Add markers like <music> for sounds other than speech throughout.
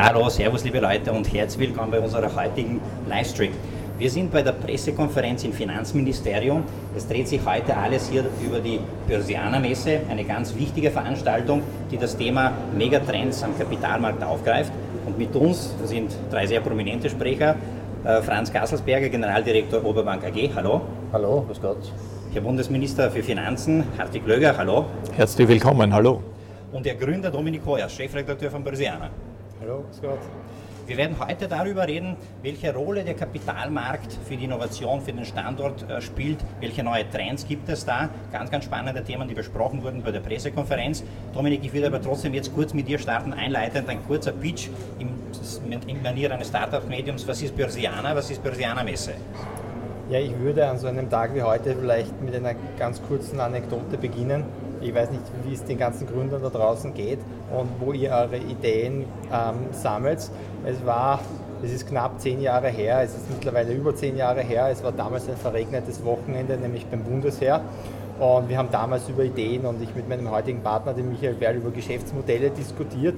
Hallo, Servus liebe Leute und herzlich willkommen bei unserer heutigen Livestream. Wir sind bei der Pressekonferenz im Finanzministerium. Es dreht sich heute alles hier über die Börsianer Messe, eine ganz wichtige Veranstaltung, die das Thema Megatrends am Kapitalmarkt aufgreift. Und mit uns sind drei sehr prominente Sprecher. Äh, Franz Gasselsberger, Generaldirektor Oberbank AG, hallo. Hallo, grüß Gott. Herr Bundesminister für Finanzen, Hartig Löger, hallo. Herzlich willkommen, hallo. Und der Gründer Dominik Hoyer, Chefredakteur von Börsianer. Hallo, grüß Gott. Wir werden heute darüber reden, welche Rolle der Kapitalmarkt für die Innovation, für den Standort äh, spielt, welche neue Trends gibt es da. Ganz, ganz spannende Themen, die besprochen wurden bei der Pressekonferenz. Dominik, ich würde aber trotzdem jetzt kurz mit dir starten, einleitend ein kurzer Pitch im, in Manier eines Startup-Mediums. Was ist Börsianer? Was ist Börsianer Messe? Ja, ich würde an so einem Tag wie heute vielleicht mit einer ganz kurzen Anekdote beginnen. Ich weiß nicht, wie es den ganzen Gründern da draußen geht und wo ihr eure Ideen ähm, sammelt. Es war, es ist knapp zehn Jahre her, es ist mittlerweile über zehn Jahre her. Es war damals ein verregnetes Wochenende, nämlich beim Bundesheer. Und wir haben damals über Ideen und ich mit meinem heutigen Partner, dem Michael Berl, über Geschäftsmodelle diskutiert.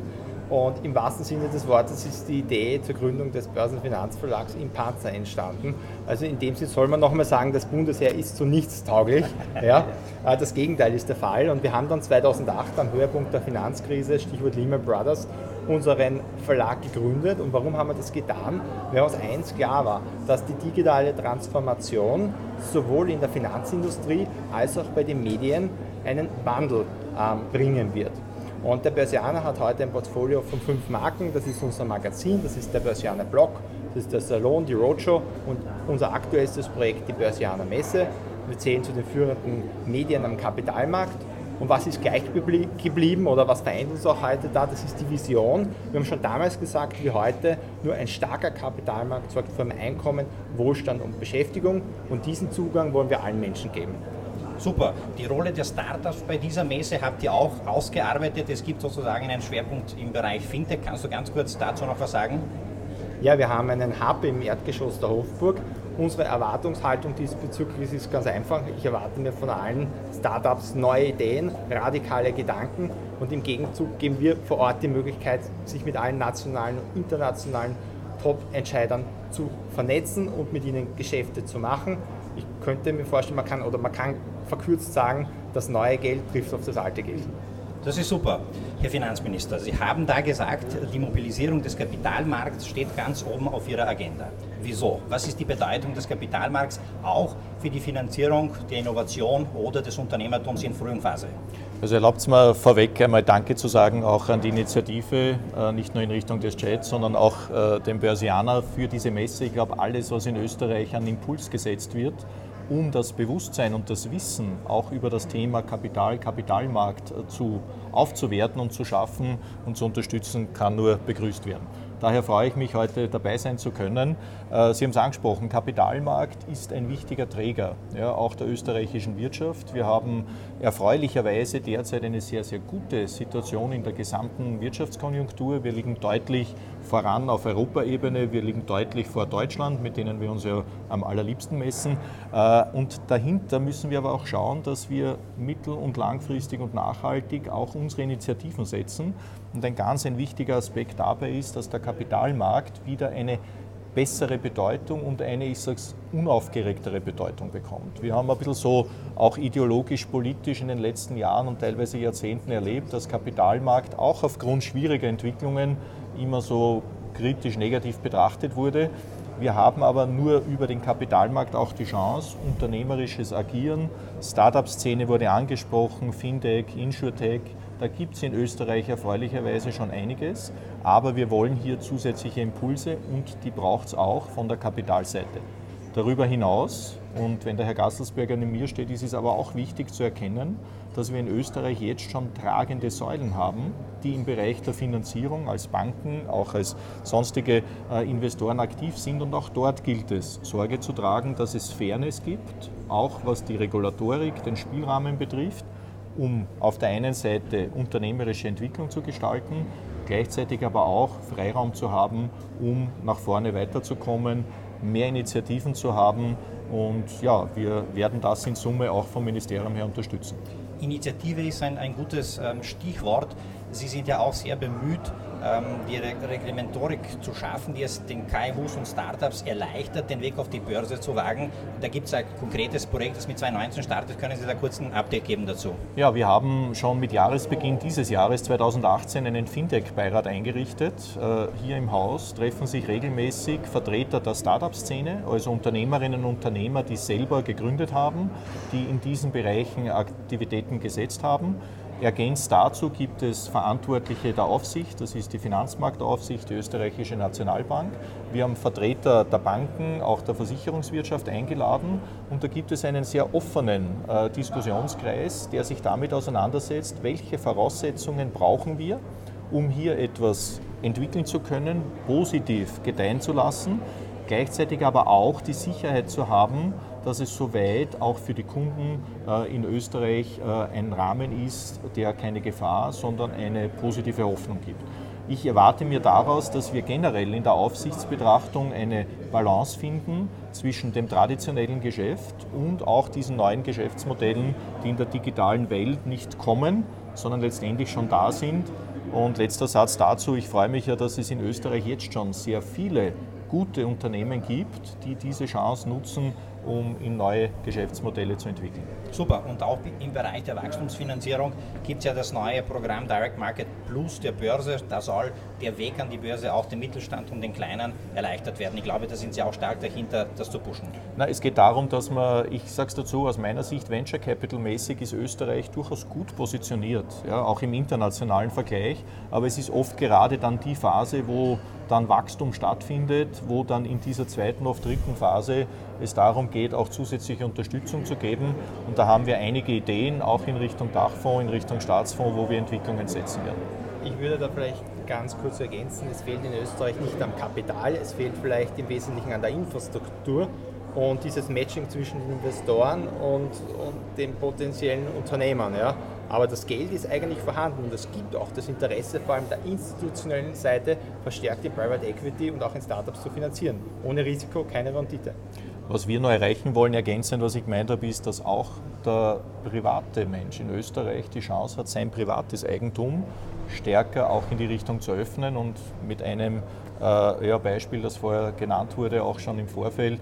Und im wahrsten Sinne des Wortes ist die Idee zur Gründung des Börsenfinanzverlags im Panzer entstanden. Also in dem Sinne soll man nochmal sagen, das Bundesheer ist zu nichts tauglich. <laughs> Ja, äh, das Gegenteil ist der Fall. Und wir haben dann 2008 am Höhepunkt der Finanzkrise, Stichwort Lehman Brothers, unseren Verlag gegründet. Und warum haben wir das getan? Weil uns eins klar war, dass die digitale Transformation sowohl in der Finanzindustrie als auch bei den Medien einen Wandel ähm, bringen wird. Und der Börsianer hat heute ein Portfolio von fünf Marken. Das ist unser Magazin, das ist der Börsianer Blog, das ist der Salon, die Roadshow und unser aktuellstes Projekt, die Börsianer Messe. Wir zählen zu den führenden Medien am Kapitalmarkt. Und was ist gleich geblieben oder was verändert uns auch heute da? Das ist die Vision. Wir haben schon damals gesagt, wie heute, nur ein starker Kapitalmarkt sorgt für ein Einkommen, Wohlstand und Beschäftigung. Und diesen Zugang wollen wir allen Menschen geben. Super. Die Rolle der Startups bei dieser Messe habt ihr auch ausgearbeitet. Es gibt sozusagen einen Schwerpunkt im Bereich Fintech. Kannst du ganz kurz dazu noch was sagen? Ja, wir haben einen Hub im Erdgeschoss der Hofburg. Unsere Erwartungshaltung diesbezüglich ist ganz einfach. Ich erwarte mir von allen Startups neue Ideen, radikale Gedanken und im Gegenzug geben wir vor Ort die Möglichkeit, sich mit allen nationalen und internationalen Top-Entscheidern zu vernetzen und mit ihnen Geschäfte zu machen. Ich könnte mir vorstellen, man kann oder man kann verkürzt sagen, das neue Geld trifft auf das alte Geld. Das ist super, Herr Finanzminister. Sie haben da gesagt, die Mobilisierung des Kapitalmarkts steht ganz oben auf Ihrer Agenda. Wieso? Was ist die Bedeutung des Kapitalmarkts auch für die Finanzierung der Innovation oder des Unternehmertums in frühen Phase? Also erlaubt es mir vorweg einmal Danke zu sagen, auch an die Initiative, äh, nicht nur in Richtung des Chats, sondern auch äh, dem Börsianer für diese Messe. Ich glaube, alles, was in Österreich an Impuls gesetzt wird, um das Bewusstsein und das Wissen auch über das Thema Kapital, Kapitalmarkt äh, zu, aufzuwerten und zu schaffen und zu unterstützen, kann nur begrüßt werden. Daher freue ich mich, heute dabei sein zu können. Äh, Sie haben es angesprochen, Kapitalmarkt ist ein wichtiger Träger ja, auch der österreichischen Wirtschaft. Wir haben erfreulicherweise derzeit eine sehr, sehr gute Situation in der gesamten Wirtschaftskonjunktur. Wir liegen deutlich voran auf Europaebene, wir liegen deutlich vor Deutschland, mit denen wir uns ja am allerliebsten messen. Äh, und dahinter müssen wir aber auch schauen, dass wir mittel- und langfristig und nachhaltig auch unsere Initiativen setzen. Und ein ganz ein wichtiger Aspekt dabei ist, dass der Kapitalmarkt wieder eine bessere Bedeutung und eine, ich sage es, unaufgeregtere Bedeutung bekommt. Wir haben ein bisschen so auch ideologisch-politisch in den letzten Jahren und teilweise Jahrzehnten erlebt, dass Kapitalmarkt auch aufgrund schwieriger Entwicklungen immer so kritisch negativ betrachtet wurde. Wir haben aber nur über den Kapitalmarkt auch die Chance, unternehmerisches Agieren. Startup-Szene wurde angesprochen, Fintech, Insurtech, da gibt es in Österreich erfreulicherweise schon einiges, aber wir wollen hier zusätzliche Impulse und die braucht es auch von der Kapitalseite. Darüber hinaus, und wenn der Herr Gasselsberger neben mir steht, ist es aber auch wichtig zu erkennen, dass wir in Österreich jetzt schon tragende Säulen haben, die im Bereich der Finanzierung als Banken, auch als sonstige äh, Investoren aktiv sind. Und auch dort gilt es, Sorge zu tragen, dass es Fairness gibt, auch was die Regulatorik, den Spielrahmen betrifft um auf der einen Seite unternehmerische Entwicklung zu gestalten, gleichzeitig aber auch Freiraum zu haben, um nach vorne weiterzukommen, mehr Initiativen zu haben. Und ja, wir werden das in Summe auch vom Ministerium her unterstützen. Initiative ist ein, ein gutes ähm, Stichwort. Sie sind ja auch sehr bemüht, die Reglementorik zu schaffen, die es den KMUs und Startups erleichtert, den Weg auf die Börse zu wagen. Da gibt es ein konkretes Projekt, das mit 2019 startet. Können Sie da kurz ein Update geben dazu? Ja, wir haben schon mit Jahresbeginn dieses Jahres 2018 einen Fintech-Beirat eingerichtet. Äh, hier im Haus treffen sich regelmäßig Vertreter der Startup-Szene, also Unternehmerinnen und Unternehmer, die selber gegründet haben, die in diesen Bereichen Aktivitäten gesetzt haben. Ergänzt dazu gibt es Verantwortliche der Aufsicht, das ist die Finanzmarktaufsicht, die österreichische Nationalbank. Wir haben Vertreter der Banken, auch der Versicherungswirtschaft eingeladen und da gibt es einen sehr offenen äh, Diskussionskreis, der sich damit auseinandersetzt, welche Voraussetzungen brauchen wir, um hier etwas entwickeln zu können, positiv gedeihen zu lassen, gleichzeitig aber auch die Sicherheit zu haben, dass es soweit auch für die Kunden äh, in Österreich äh, ein Rahmen ist, der keine Gefahr, sondern eine positive Hoffnung gibt. Ich erwarte mir daraus, dass wir generell in der Aufsichtsbetrachtung eine Balance finden zwischen dem traditionellen Geschäft und auch diesen neuen Geschäftsmodellen, die in der digitalen Welt nicht kommen, sondern letztendlich schon da sind. Und letzter Satz dazu, ich freue mich ja, dass es in Österreich jetzt schon sehr viele gute Unternehmen gibt, die diese Chance nutzen, um in neue Geschäftsmodelle zu entwickeln. Super. Und auch im Bereich der Wachstumsfinanzierung gibt es ja das neue Programm Direct Market Plus der Börse. Da soll der Weg an die Börse auch dem Mittelstand und den Kleinen erleichtert werden. Ich glaube, da sind Sie auch stark dahinter, das zu pushen. Na, es geht darum, dass man, ich sage es dazu, aus meiner Sicht Venture Capital mäßig ist Österreich durchaus gut positioniert, ja, auch im internationalen Vergleich. Aber es ist oft gerade dann die Phase, wo dann Wachstum stattfindet, wo dann in dieser zweiten, oft dritten Phase es darum geht, auch zusätzliche Unterstützung zu geben. Und da haben wir einige Ideen, auch in Richtung Dachfonds, in Richtung Staatsfonds, wo wir Entwicklungen setzen werden. Ich würde da vielleicht ganz kurz ergänzen, es fehlt in Österreich nicht am Kapital, es fehlt vielleicht im Wesentlichen an der Infrastruktur und dieses Matching zwischen den Investoren und, und den potenziellen Unternehmern. Ja. Aber das Geld ist eigentlich vorhanden und es gibt auch das Interesse, vor allem der institutionellen Seite, verstärkt in Private Equity und auch in Startups zu finanzieren. Ohne Risiko keine Rendite. Was wir noch erreichen wollen, ergänzend, was ich gemeint habe, ist, dass auch der private Mensch in Österreich die Chance hat, sein privates Eigentum stärker auch in die Richtung zu öffnen und mit einem äh, ja, Beispiel, das vorher genannt wurde, auch schon im Vorfeld,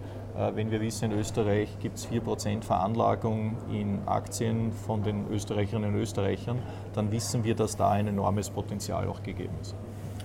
wenn wir wissen, in Österreich gibt es 4% Veranlagung in Aktien von den Österreicherinnen und Österreichern, dann wissen wir, dass da ein enormes Potenzial auch gegeben ist.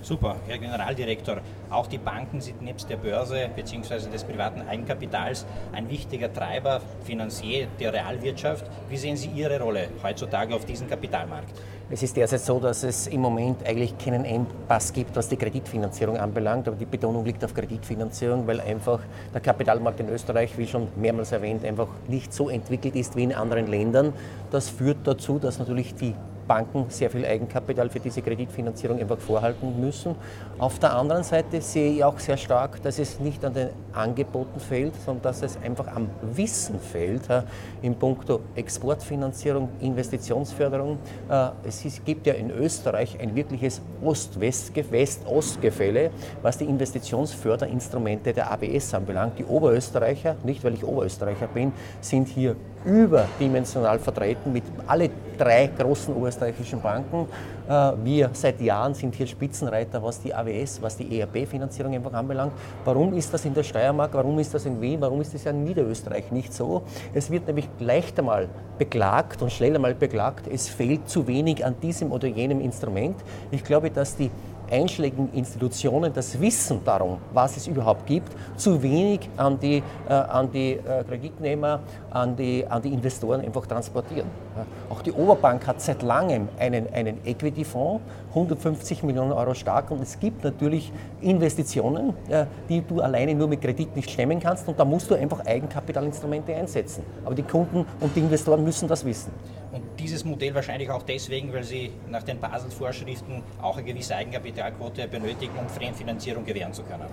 Super, Herr Generaldirektor. Auch die Banken sind nebst der Börse bzw. des privaten Eigenkapitals ein wichtiger Treiber, Finanzier der Realwirtschaft. Wie sehen Sie Ihre Rolle heutzutage auf diesem Kapitalmarkt? Es ist derzeit so, dass es im Moment eigentlich keinen Engpass gibt, was die Kreditfinanzierung anbelangt. Aber die Betonung liegt auf Kreditfinanzierung, weil einfach der Kapitalmarkt in Österreich, wie schon mehrmals erwähnt, einfach nicht so entwickelt ist wie in anderen Ländern. Das führt dazu, dass natürlich die Banken sehr viel Eigenkapital für diese Kreditfinanzierung einfach vorhalten müssen. Auf der anderen Seite sehe ich auch sehr stark, dass es nicht an den Angeboten fehlt, sondern dass es einfach am Wissen fehlt äh, in puncto Exportfinanzierung, Investitionsförderung. Äh, es ist, gibt ja in Österreich ein wirkliches Ost-West-Ost-Gefälle, was die Investitionsförderinstrumente der ABS anbelangt. Die Oberösterreicher, nicht weil ich Oberösterreicher bin, sind hier überdimensional vertreten mit alle drei großen österreichischen Banken. Äh, wir seit Jahren sind hier Spitzenreiter, was die AWS, was die ERB-Finanzierung einfach anbelangt. Warum ist das in der Steiermark, warum ist das in Wien, warum ist das ja in Niederösterreich nicht so? Es wird nämlich leicht einmal beklagt und schnell einmal beklagt, es fehlt zu wenig an diesem oder jenem Instrument. Ich glaube, dass die einschlägigen Institutionen das Wissen darum, was es überhaupt gibt, zu wenig an die, äh, an die äh, Kreditnehmer, an die, an die Investoren einfach transportieren. Ja. Auch die Oberbank hat seit langem einen, einen Equity-Fonds, 150 Millionen Euro stark und es gibt natürlich Investitionen, äh, die du alleine nur mit Kredit nicht stemmen kannst und da musst du einfach Eigenkapitalinstrumente einsetzen. Aber die Kunden und die Investoren müssen das wissen. Und dieses Modell wahrscheinlich auch deswegen, weil sie nach den Basel-Vorschriften auch eine gewisse Eigenkapitalquote benötigen, um Fremdfinanzierung gewähren zu können.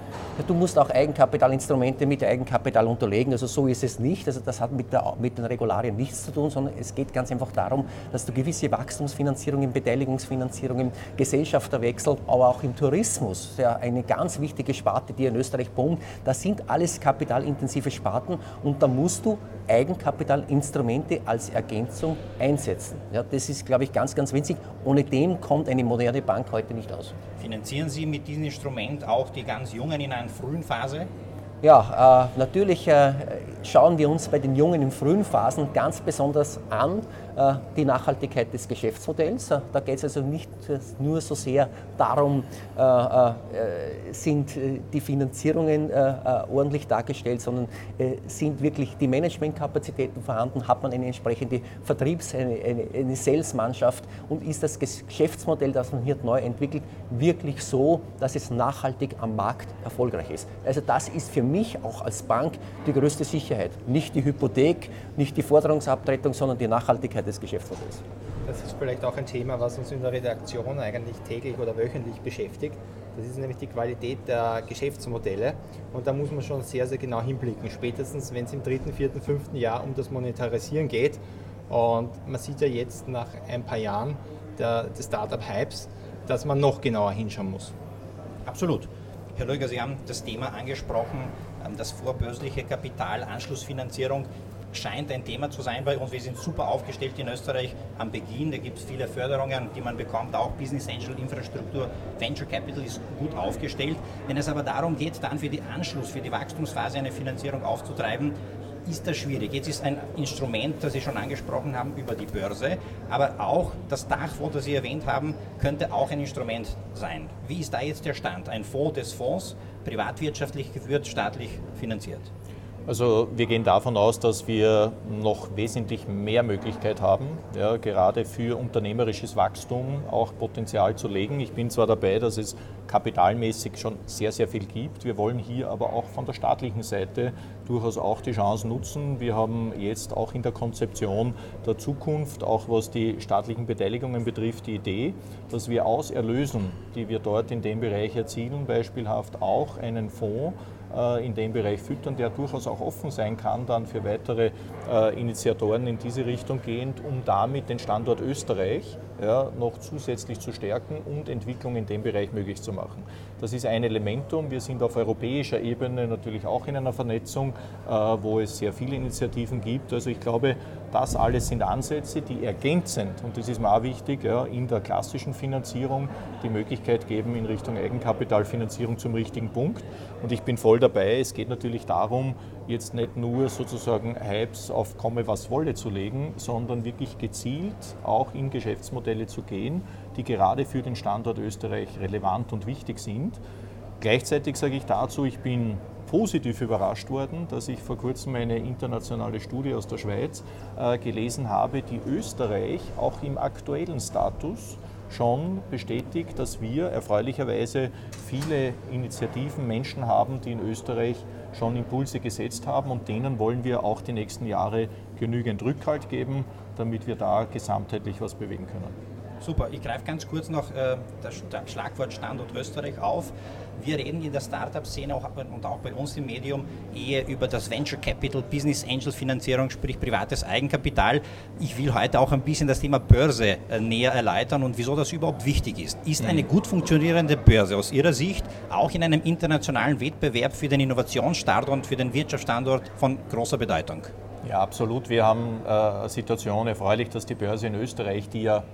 Du musst auch Eigenkapitalinstrumente mit Eigenkapital unterlegen. Also so ist es nicht. Also das hat mit, der, mit den Regularien nichts zu tun, sondern es geht ganz einfach darum, dass du gewisse Wachstumsfinanzierungen, Beteiligungsfinanzierungen, Gesellschafterwechsel, aber auch im Tourismus, ja eine ganz wichtige Sparte, die in Österreich boomt, das sind alles kapitalintensive Sparten und da musst du Eigenkapitalinstrumente als Ergänzung einsetzen. Setzen. Ja, das ist, glaube ich, ganz, ganz winzig. Ohne dem kommt eine moderne Bank heute nicht aus. Finanzieren Sie mit diesem Instrument auch die ganz Jungen in einer frühen Phase? Ja, äh, natürlich äh, schauen wir uns bei den Jungen in frühen Phasen ganz besonders an die Nachhaltigkeit des Geschäftsmodells. Äh, da geht es also nicht nur so sehr darum, äh, äh, sind die Finanzierungen ordentlich dargestellt, sondern sind wirklich die Managementkapazitäten vorhanden, hat man eine entsprechende Vertriebs-, eine, eine, eine Sales-Mannschaft und ist das Geschäftsmodell, das man hier neu entwickelt, wirklich so, dass es nachhaltig am Markt erfolgreich ist. Also das ist für mich auch als Bank die größte Sicherheit. Nicht die Hypothek, nicht die Forderungsabtretung, sondern die Nachhaltigkeit des Geschäftsmodells. Das ist vielleicht auch ein Thema, was uns in der Redaktion eigentlich täglich oder wöchentlich beschäftigt. Das ist nämlich die Qualität der Geschäftsmodelle. Und da muss man schon sehr, sehr genau hinblicken. Spätestens, wenn es im dritten, vierten, fünften Jahr um das Monetarisieren geht. Und man sieht ja jetzt nach ein paar Jahren der, des Startup-Hypes, dass man noch genauer hinschauen muss. Absolut. Herr Leuger, Sie haben das Thema angesprochen, ähm, das vorbörsliche Kapital, Anschlussfinanzierung scheint ein Thema zu sein bei uns. Wir sind super aufgestellt in Österreich am Beginn. Da gibt es viele Förderungen, die man bekommt, auch Business Angel Infrastruktur. Venture Capital ist gut aufgestellt. Wenn es aber darum geht, dann für die Anschluss, für die Wachstumsphase eine Finanzierung aufzutreiben, ist das schwierig. Jetzt ist ein Instrument, das Sie schon angesprochen haben, über die Börse, aber auch das Dachfonds, das Sie erwähnt haben, könnte auch ein Instrument sein. Wie ist da jetzt der Stand? Ein Fonds des Fonds, privatwirtschaftlich geführt, staatlich finanziert? Also wir gehen davon aus, dass wir noch wesentlich mehr Möglichkeit haben, ja, gerade für unternehmerisches Wachstum auch Potenzial zu legen. Ich bin zwar dabei, dass es kapitalmäßig schon sehr, sehr viel gibt. Wir wollen hier aber auch von der staatlichen Seite durchaus auch die Chance nutzen. Wir haben jetzt auch in der Konzeption der Zukunft, auch was die staatlichen Beteiligungen betrifft, die Idee, dass wir aus Erlösen, die wir dort in dem Bereich erzielen, beispielhaft auch einen Fonds in dem Bereich füttern, der durchaus auch offen sein kann dann für weitere äh, Initiatoren in diese Richtung gehend, um damit den Standort Österreich ja, noch zusätzlich zu stärken und Entwicklung in dem Bereich möglich zu machen. Das ist ein Elementum. Wir sind auf europäischer Ebene natürlich auch in einer Vernetzung, äh, wo es sehr viele Initiativen gibt. Also ich glaube, das alles sind Ansätze, die ergänzend, und das ist mir auch wichtig, in der klassischen Finanzierung die Möglichkeit geben in Richtung Eigenkapitalfinanzierung zum richtigen Punkt. Und ich bin voll dabei. Es geht natürlich darum, jetzt nicht nur sozusagen Hypes auf komme was wolle zu legen, sondern wirklich gezielt auch in Geschäftsmodelle zu gehen, die gerade für den Standort Österreich relevant und wichtig sind. Gleichzeitig sage ich dazu, ich bin positiv überrascht worden, dass ich vor kurzem eine internationale Studie aus der Schweiz äh, gelesen habe, die Österreich auch im aktuellen Status schon bestätigt, dass wir erfreulicherweise viele Initiativen, Menschen haben, die in Österreich schon Impulse gesetzt haben und denen wollen wir auch die nächsten Jahre genügend Rückhalt geben, damit wir da gesamtheitlich was bewegen können. Super, ich greife ganz kurz noch äh, das Schlagwort Standort Österreich auf. Wir reden in der Startup-Szene und auch bei uns im Medium eher über das Venture Capital, Business Angel Finanzierung, sprich privates Eigenkapital. Ich will heute auch ein bisschen das Thema Börse äh, näher erläutern und wieso das überhaupt wichtig ist. Ist eine mhm. gut funktionierende Börse aus Ihrer Sicht auch in einem internationalen Wettbewerb für den Innovationsstandort und für den Wirtschaftsstandort von großer Bedeutung? Ja, absolut. Wir haben äh, eine Situation erfreulich, dass die Börse in Österreich, die ja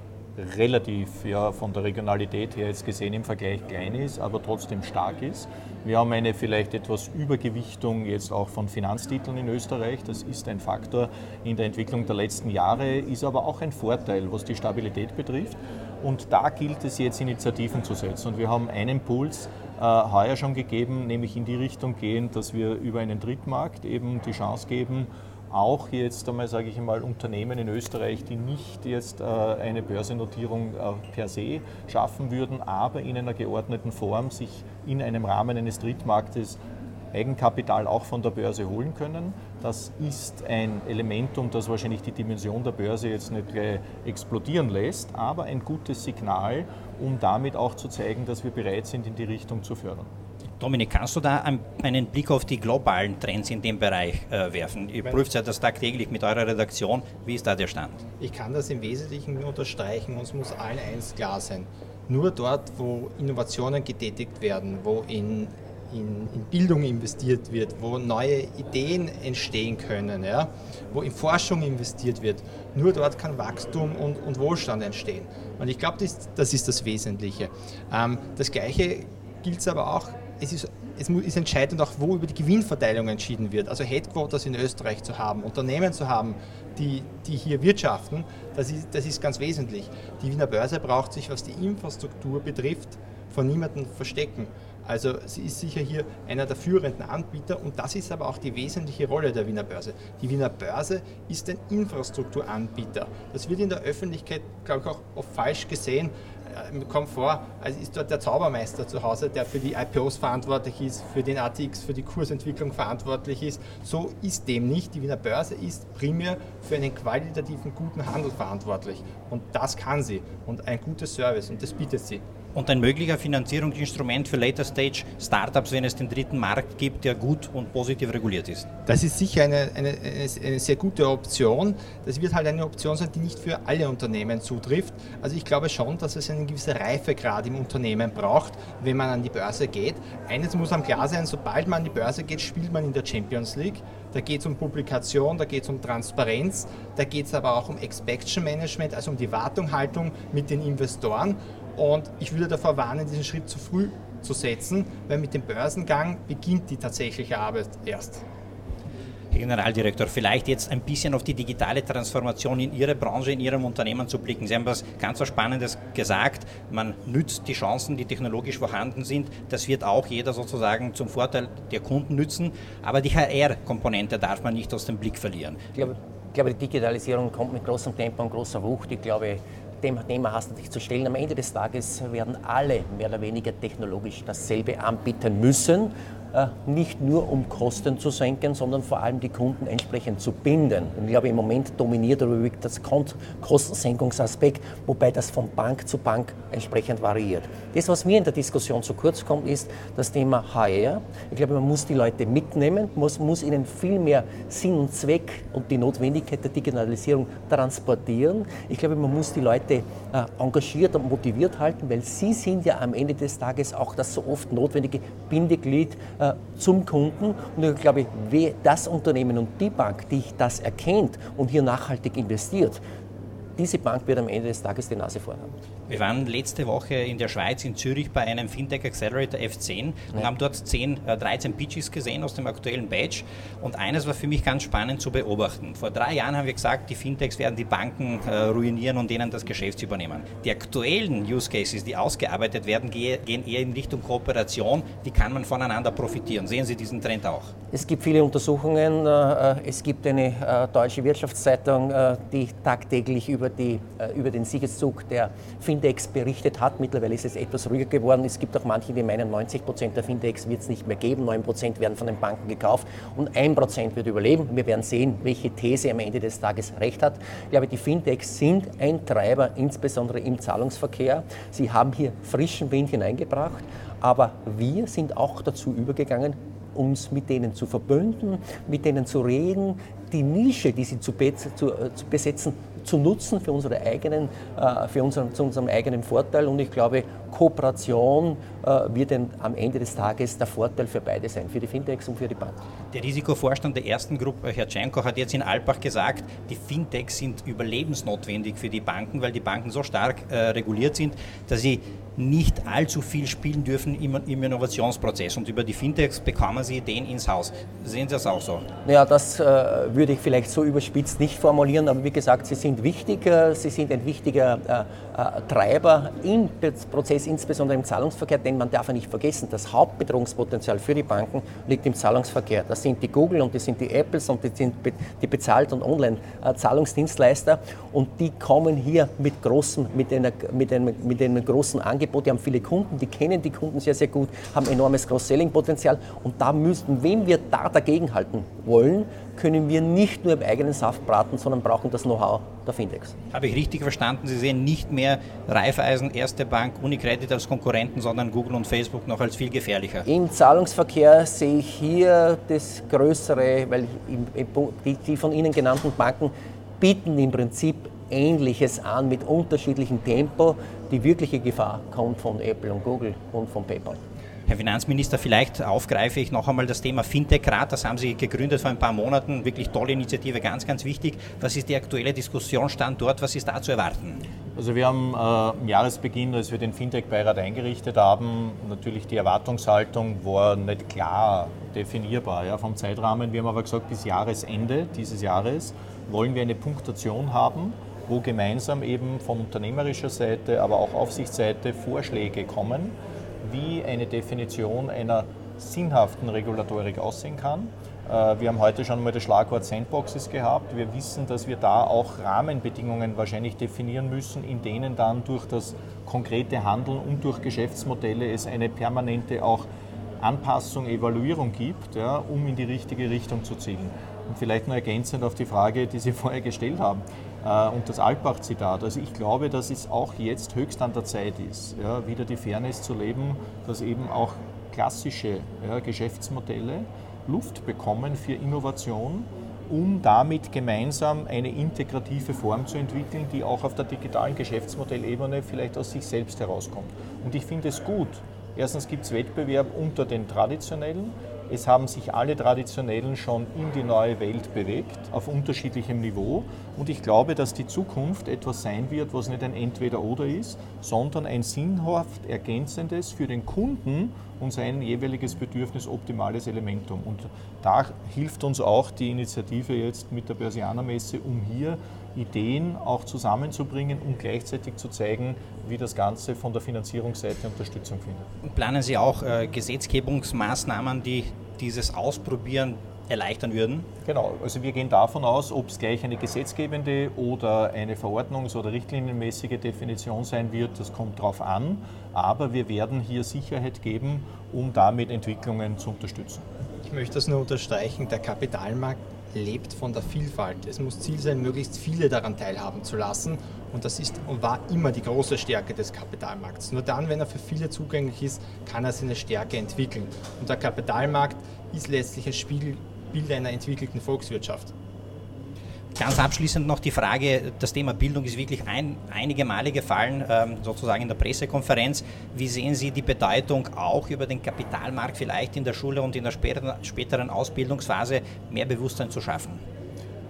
relativ ja, von der Regionalität her jetzt gesehen im Vergleich klein ist, aber trotzdem stark ist. Wir haben eine vielleicht etwas Übergewichtung jetzt auch von Finanztiteln in Österreich. Das ist ein Faktor in der Entwicklung der letzten Jahre, ist aber auch ein Vorteil, was die Stabilität betrifft. Und da gilt es jetzt Initiativen zu setzen. Und wir haben einen Puls äh, heuer schon gegeben, nämlich in die Richtung gehen, dass wir über einen Drittmarkt eben die Chance geben, auch jetzt einmal, sage ich einmal, Unternehmen in Österreich, die nicht jetzt äh, eine Börsennotierung äh, per se schaffen würden, aber in einer geordneten Form sich in einem Rahmen eines Drittmarktes Eigenkapital auch von der Börse holen können. Das ist ein Elementum, das wahrscheinlich die Dimension der Börse jetzt nicht explodieren lässt, aber ein gutes Signal, um damit auch zu zeigen, dass wir bereit sind, in die Richtung zu fördern. Dominik, kannst du da einen Blick auf die globalen Trends in dem Bereich äh, werfen? Ihr prüft ja das tagtäglich mit eurer Redaktion. Wie ist da der Stand? Ich kann das im Wesentlichen unterstreichen. Uns muss allen eins klar sein. Nur dort, wo Innovationen getätigt werden, wo in in, in, Bildung investiert wird, wo neue Ideen entstehen können, ja, wo in Forschung investiert wird, nur dort kann Wachstum und, und Wohlstand entstehen. Und ich glaube, das, das, ist das Wesentliche. Ähm, das Gleiche gilt aber auch, es ist, es ist entscheidend auch, wo über die Gewinnverteilung entschieden wird. Also Headquarters in Österreich zu haben, Unternehmen zu haben, die, die hier wirtschaften, das ist, das ist ganz wesentlich. Die Wiener Börse braucht sich, was die Infrastruktur betrifft, von niemandem verstecken. Also sie ist sicher hier einer der führenden Anbieter und das ist aber auch die wesentliche Rolle der Wiener Börse. Die Wiener Börse ist ein Infrastrukturanbieter. Das wird in der Öffentlichkeit, glaube ich, auch oft falsch gesehen. Äh, kommt vor, als ist dort der Zaubermeister zu Hause, der für die IPOs verantwortlich ist, für den ATX, für die Kursentwicklung verantwortlich ist. So ist dem nicht. Die Wiener Börse ist primär für einen qualitativen guten Handel verantwortlich. Und das kann sie. Und ein gutes Service. Und das bietet sie und ein möglicher Finanzierungsinstrument für Later Stage Startups, wenn es den dritten Markt gibt, der gut und positiv reguliert ist. Das ist sicher eine, eine, eine, sehr gute Option. Das wird halt eine Option sein, die nicht für alle Unternehmen zutrifft. Also ich glaube schon, dass es einen gewissen Reifegrad im Unternehmen braucht, wenn man an die Börse geht. Eines muss am klar sein, sobald man an die Börse geht, spielt man in der Champions League. Da geht es um Publikation, da geht es um Transparenz, da geht es aber auch um Expectation Management, also um die Wartunghaltung mit den Investoren. Und ich würde davor warnen, diesen Schritt zu früh zu setzen, weil mit dem Börsengang beginnt die tatsächliche Arbeit erst. Herr Generaldirektor, vielleicht jetzt ein bisschen auf die digitale Transformation in Ihrer Branche, in Ihrem Unternehmen zu blicken. Sie haben was ganz was Spannendes gesagt. Man nützt die Chancen, die technologisch vorhanden sind. Das wird auch jeder sozusagen zum Vorteil der Kunden nützen. Aber die HR-Komponente darf man nicht aus dem Blick verlieren. Ich glaube, ich glaube, die Digitalisierung kommt mit großem Tempo und großer Wucht. Ich glaube, dem Thema hast du dich zu stellen. Am Ende des Tages werden alle mehr oder weniger technologisch dasselbe anbieten müssen nicht nur um Kosten zu senken, sondern vor allem die Kunden entsprechend zu binden. Und ich glaube, im Moment dominiert überwiegt das Kostensenkungsaspekt, wobei das von Bank zu Bank entsprechend variiert. Das, was mir in der Diskussion zu kurz kommt, ist das Thema HR. Ich glaube, man muss die Leute mitnehmen, muss, muss ihnen viel mehr Sinn und Zweck und die Notwendigkeit der Digitalisierung transportieren. Ich glaube, man muss die Leute äh, engagiert und motiviert halten, weil sie sind ja am Ende des Tages auch das so oft notwendige Bindeglied äh, zum Kunden. Und ich glaube, das Unternehmen und die Bank, die das erkennt und hier nachhaltig investiert, diese Bank wird am Ende des Tages die Nase vorhaben. Wir waren letzte Woche in der Schweiz, in Zürich, bei einem Fintech Accelerator F10 und ja. haben dort 10, 13 äh, Pitches gesehen aus dem aktuellen Badge. Und eines war für mich ganz spannend zu beobachten. Vor drei Jahren haben wir gesagt, die Fintechs werden die Banken äh, ruinieren und denen das Geschäft übernehmen. Die aktuellen Use Cases, die ausgearbeitet werden, gehen eher in Richtung Kooperation. Wie kann man voneinander profitieren? Sehen Sie diesen Trend auch? Es gibt viele Untersuchungen. Äh, es gibt eine deutsche Wirtschaftszeitung, die tagtäglich über, die, über den Siegeszug der Fintechs Findex berichtet hat. Mittlerweile ist es etwas ruhiger geworden. Es gibt auch manche, die meinen, 90 Prozent der Findex wird es nicht mehr geben. 9 Prozent werden von den Banken gekauft und 1 Prozent wird überleben. Wir werden sehen, welche These am Ende des Tages recht hat. Ich glaube, die Findex sind ein Treiber, insbesondere im Zahlungsverkehr. Sie haben hier frischen Wind hineingebracht. Aber wir sind auch dazu übergegangen, uns mit denen zu verbünden, mit denen zu reden, die Nische, die sie zu, zu, äh, zu besetzen, zu nutzen für, unsere eigenen, äh, für unseren, zu unserem eigenen Vorteil. Und ich glaube, Kooperation äh, wird am Ende des Tages der Vorteil für beide sein, für die Fintechs und für die Banken. Der Risikovorstand der ersten Gruppe, Herr Tschenko, hat jetzt in Alpbach gesagt, die Fintechs sind überlebensnotwendig für die Banken, weil die Banken so stark äh, reguliert sind, dass sie nicht allzu viel spielen dürfen im, im, Innovationsprozess. Und über die Fintechs bekommen sie Ideen ins Haus. Sehen Sie das auch so? Ja, das äh, würde ich vielleicht so überspitzt nicht formulieren, aber wie gesagt, sie sind wichtig. Äh, sie sind ein wichtiger äh, äh, Treiber im Prozess, insbesondere im Zahlungsverkehr, denn man darf ja nicht vergessen, das Hauptbedrohungspotenzial für die Banken liegt im Zahlungsverkehr. Das sind die Google und das sind die Apples und das sind die bezahlt- und Online-Zahlungsdienstleister und die kommen hier mit, großen, mit, einer, mit, einem, mit einem großen Angebot Angebot, die haben viele Kunden, die kennen die Kunden sehr, sehr gut, haben enormes Cross-Selling-Potenzial und da müssten, wenn wir da dagegenhalten wollen, können wir nicht nur im eigenen Saft braten, sondern brauchen das Know-how der Findex. Habe ich richtig verstanden? Sie sehen nicht mehr Raiffeisen, Erste Bank, Unicredit als Konkurrenten, sondern Google und Facebook noch als viel gefährlicher? Im Zahlungsverkehr sehe ich hier das Größere, weil die von Ihnen genannten Banken bieten im Prinzip Ähnliches an mit unterschiedlichem Tempo. Die wirkliche Gefahr kommt von Apple und Google und von PayPal. Herr Finanzminister, vielleicht aufgreife ich noch einmal das Thema Fintech-Rat. Das haben Sie gegründet vor ein paar Monaten. Wirklich tolle Initiative, ganz, ganz wichtig. Was ist die aktuelle Diskussionsstand dort? Was ist da zu erwarten? Also wir haben äh, am Jahresbeginn, als wir den Fintech-Beirat eingerichtet haben, natürlich die Erwartungshaltung war nicht klar definierbar ja, vom Zeitrahmen. Wir haben aber gesagt, bis Jahresende dieses Jahres wollen wir eine Punktation haben, wo gemeinsam eben von unternehmerischer Seite, aber auch Aufsichtsseite Vorschläge kommen, wie eine Definition einer sinnhaften Regulatorik aussehen kann. Äh, wir haben heute schon mal das Schlagwort Sandboxes gehabt. Wir wissen, dass wir da auch Rahmenbedingungen wahrscheinlich definieren müssen, in denen dann durch das konkrete Handeln und durch Geschäftsmodelle es eine permanente auch Anpassung, Evaluierung gibt, ja, um in die richtige Richtung zu zielen. Und vielleicht nur ergänzend auf die Frage, die Sie <laughs> vorher gestellt haben und das Altbach-Zitat. Also ich glaube, dass es auch jetzt höchst an der Zeit ist, ja, wieder die Fairness zu leben, dass eben auch klassische ja, Geschäftsmodelle Luft bekommen für Innovation, um damit gemeinsam eine integrative Form zu entwickeln, die auch auf der digitalen Geschäftsmodellebene vielleicht aus sich selbst herauskommt. Und ich finde es gut. Erstens gibt es Wettbewerb unter den traditionellen. Es haben sich alle Traditionellen schon in die neue Welt bewegt, auf unterschiedlichem Niveau. Und ich glaube, dass die Zukunft etwas sein wird, was nicht ein Entweder-Oder ist, sondern ein sinnhaft ergänzendes für den Kunden und sein jeweiliges Bedürfnis optimales Elementum. Und da hilft uns auch die Initiative jetzt mit der Börsianermesse, um hier Ideen auch zusammenzubringen und gleichzeitig zu zeigen, wie das Ganze von der Finanzierungsseite Unterstützung findet. Planen Sie auch äh, Gesetzgebungsmaßnahmen, die dieses Ausprobieren erleichtern würden? Genau, also wir gehen davon aus, ob es gleich eine gesetzgebende oder eine verordnungs- oder richtlinienmäßige Definition sein wird, das kommt darauf an, aber wir werden hier Sicherheit geben, um damit Entwicklungen zu unterstützen. Ich möchte das nur unterstreichen, der Kapitalmarkt lebt von der Vielfalt. Es muss Ziel sein, möglichst viele daran teilhaben zu lassen. Und das ist und war immer die große Stärke des Kapitalmarkts. Nur dann, wenn er für viele zugänglich ist, kann er seine Stärke entwickeln. Und der Kapitalmarkt ist letztlich ein Spiegel Bild einer entwickelten Volkswirtschaft. Ganz abschließend noch die Frage, das Thema Bildung ist wirklich ein, einige Male gefallen, ähm, sozusagen in der Pressekonferenz. Wie sehen Sie die Bedeutung auch über den Kapitalmarkt vielleicht in der Schule und in der späteren Ausbildungsphase mehr Bewusstsein zu schaffen?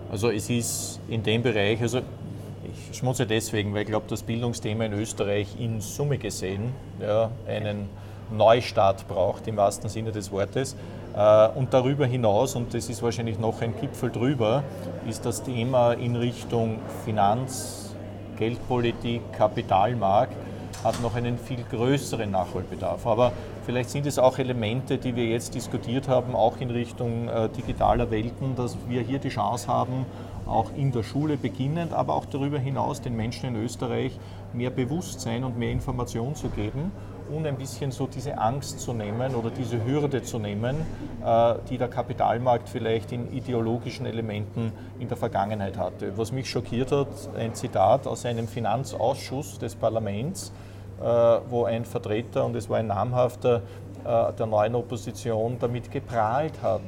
Also es ist in dem Bereich, also ich schmutze deswegen, weil ich glaube, das Bildungsthema in Österreich in Summe gesehen ja, einen Neustart braucht, im wahrsten Sinne des Wortes. Äh, und darüber hinaus, und das ist wahrscheinlich noch ein Gipfel drüber, ist das Thema in Richtung Finanz, Geldpolitik, Kapitalmarkt, hat noch einen viel größeren Nachholbedarf. Aber vielleicht sind es auch Elemente, die wir jetzt diskutiert haben, auch in Richtung äh, digitaler Welten, dass wir hier die Chance haben, auch in der Schule beginnend, aber auch darüber hinaus den Menschen in Österreich mehr Bewusstsein und mehr Information zu geben und ein bisschen so diese Angst zu nehmen oder diese Hürde zu nehmen, äh, die der Kapitalmarkt vielleicht in ideologischen Elementen in der Vergangenheit hatte. Was mich schockiert hat, ein Zitat aus einem Finanzausschuss des Parlaments, äh, wo ein Vertreter, und es war ein namhafter äh, der neuen Opposition, damit geprahlt hat,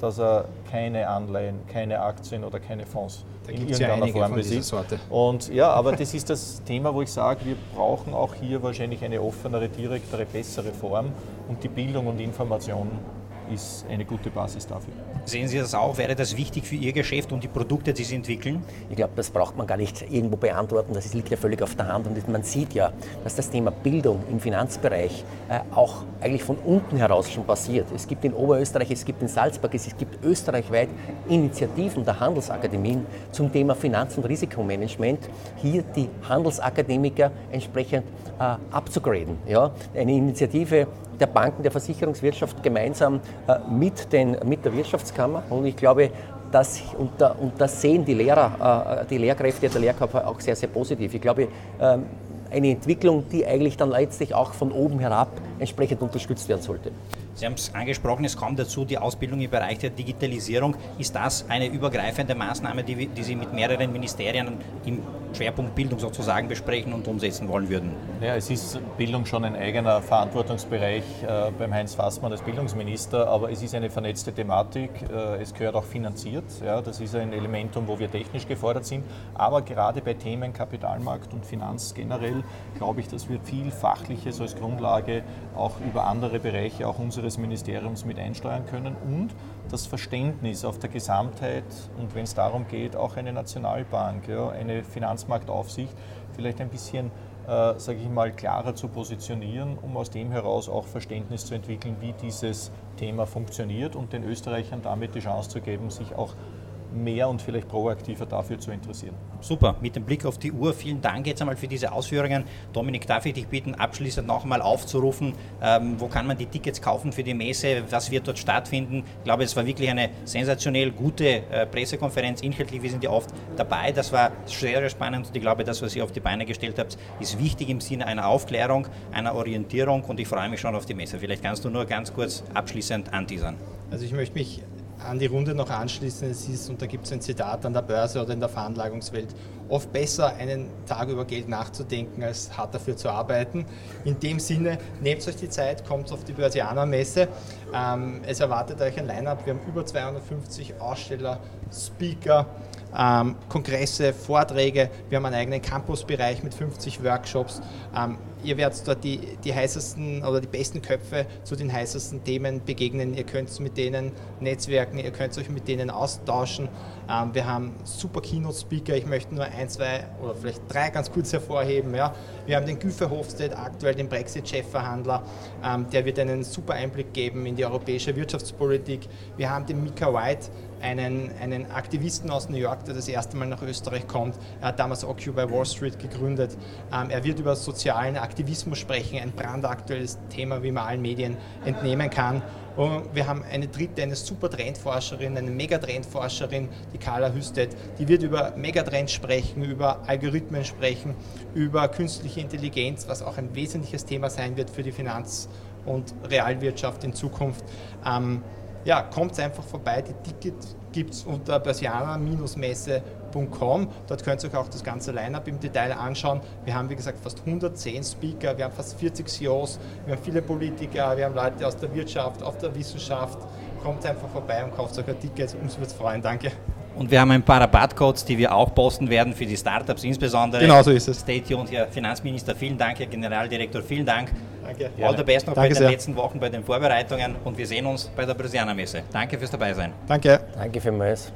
dass er keine Anleihen, keine Aktien oder keine Fonds da in irgendeiner ja Form besitzt. Und ja, aber das ist das Thema, wo ich sage, wir brauchen auch hier wahrscheinlich eine offenere, direktere, bessere Form und die Bildung und Information ist eine gute Basis dafür. Sehen Sie das auch? Wäre das wichtig für Ihr Geschäft und die Produkte, die Sie entwickeln? Ich glaube, das braucht man gar nicht irgendwo beantworten. Das liegt ja völlig auf der Hand. Und man sieht ja, dass das Thema Bildung im Finanzbereich äh, auch eigentlich von unten heraus schon passiert. Es gibt in Oberösterreich, es gibt in Salzburg, es gibt österreichweit Initiativen der Handelsakademien zum Thema Finanz- und Risikomanagement, hier die Handelsakademiker entsprechend äh, abzugraden. Ja? Eine Initiative der Banken, der Versicherungswirtschaft gemeinsam äh, mit, den, mit der Wirtschaftskammer. Und ich glaube, das, und, da, und das sehen die Lehrer, äh, die Lehrkräfte der Lehrkörper auch sehr, sehr positiv. Ich glaube, ähm, eine Entwicklung, die eigentlich dann letztlich auch von oben herab entsprechend unterstützt werden sollte. Sie haben es angesprochen, es kommt dazu die Ausbildung im Bereich der Digitalisierung. Ist das eine übergreifende Maßnahme, die, die Sie mit mehreren Ministerien im Schwerpunkt Bildung sozusagen besprechen und umsetzen wollen würden? Ja, es ist Bildung schon ein eigener Verantwortungsbereich äh, beim Heinz Fassmann als Bildungsminister, aber es ist eine vernetzte Thematik. Äh, es gehört auch finanziert. Ja, das ist ein Elementum, wo wir technisch gefordert sind. Aber gerade bei Themen Kapitalmarkt und Finanz generell glaube ich, dass wir viel Fachliches als Grundlage auch über andere Bereiche auch unseres Ministeriums mit einsteuern können und das Verständnis auf der Gesamtheit und wenn es darum geht, auch eine Nationalbank, ja, eine Finanzmarktaufsicht vielleicht ein bisschen äh, sage ich mal, klarer zu positionieren, um aus dem heraus auch Verständnis zu entwickeln, wie dieses Thema funktioniert und den Österreichern damit die Chance zu geben, sich auch mehr und vielleicht proaktiver dafür zu interessieren. Super, mit dem Blick auf die Uhr, vielen Dank jetzt einmal für diese Ausführungen. Dominik, darf ich dich bitten, abschließend noch einmal aufzurufen, ähm, wo kann man die Tickets kaufen für die Messe, was wird dort stattfinden? Ich glaube, es war wirklich eine sensationell gute äh, Pressekonferenz, inhaltlich, wir sind ja oft dabei, das war sehr, sehr spannend und ich glaube, das, was ihr auf die Beine gestellt habt, ist wichtig im Sinne einer Aufklärung, einer Orientierung und ich freue mich schon auf die Messe. Vielleicht kannst du nur ganz kurz abschließend anteasern. Also ich möchte mich an die Runde noch anschließen. Es ist, und da gibt es ein Zitat an der Börse oder in der Veranlagungswelt, oft besser, einen Tag über Geld nachzudenken, als hart dafür zu arbeiten. In dem Sinne, nehmt euch die Zeit, kommt auf die Börsianer-Messe. Ähm, es erwartet euch ein Line-Up. Wir haben über 250 Aussteller, Speaker, ähm, Kongresse, Vorträge. Wir haben einen eigenen Campusbereich mit 50 Workshops. Ähm, ihr werdet dort die, die heißesten oder die besten Köpfe zu den heißesten Themen begegnen. Ihr könnt mit denen netzwerken, ihr könnt euch mit denen austauschen. Ähm, wir haben super Keynote-Speaker. Ich möchte nur ein, zwei oder vielleicht drei ganz kurz hervorheben. Ja. Wir haben den Güfe Hofstedt, aktuell den Brexit-Chefverhandler. Ähm, der wird einen super Einblick geben in die europäische Wirtschaftspolitik. Wir haben den Mika White, einen, einen Aktivisten aus New York, der das erste Mal nach Österreich kommt. Er hat damals Occupy Wall Street gegründet. Ähm, er wird über sozialen Aktivismus sprechen, ein brandaktuelles Thema, wie man allen Medien entnehmen kann. Und wir haben eine dritte, eine super Trendforscherin, eine Megatrendforscherin, die Carla Hüstedt, die wird über Megatrends sprechen, über Algorithmen sprechen, über künstliche Intelligenz, was auch ein wesentliches Thema sein wird für die Finanz- und Realwirtschaft in Zukunft. Ähm, ja, kommt einfach vorbei. Die Tickets gibt es unter persiana-messe.com. Dort könnt ihr euch auch das ganze Line-Up im Detail anschauen. Wir haben, wie gesagt, fast 110 Speaker, wir haben fast 40 CEOs, wir haben viele Politiker, wir haben Leute aus der Wirtschaft, aus der Wissenschaft. Kommt einfach vorbei und kauft euch ein Ticket. Uns würde es freuen. Danke. Und wir haben ein paar Rabattcodes, die wir auch posten werden für die Startups insbesondere. Genau so ist es. Stay tuned, Herr Finanzminister. Vielen Dank, Herr Generaldirektor. Vielen Dank. Danke. All the best noch Danke bei den sehr. letzten Wochen bei den Vorbereitungen und wir sehen uns bei der Brasilianer Messe. Danke fürs Dabeisein. Danke. Danke vielmals.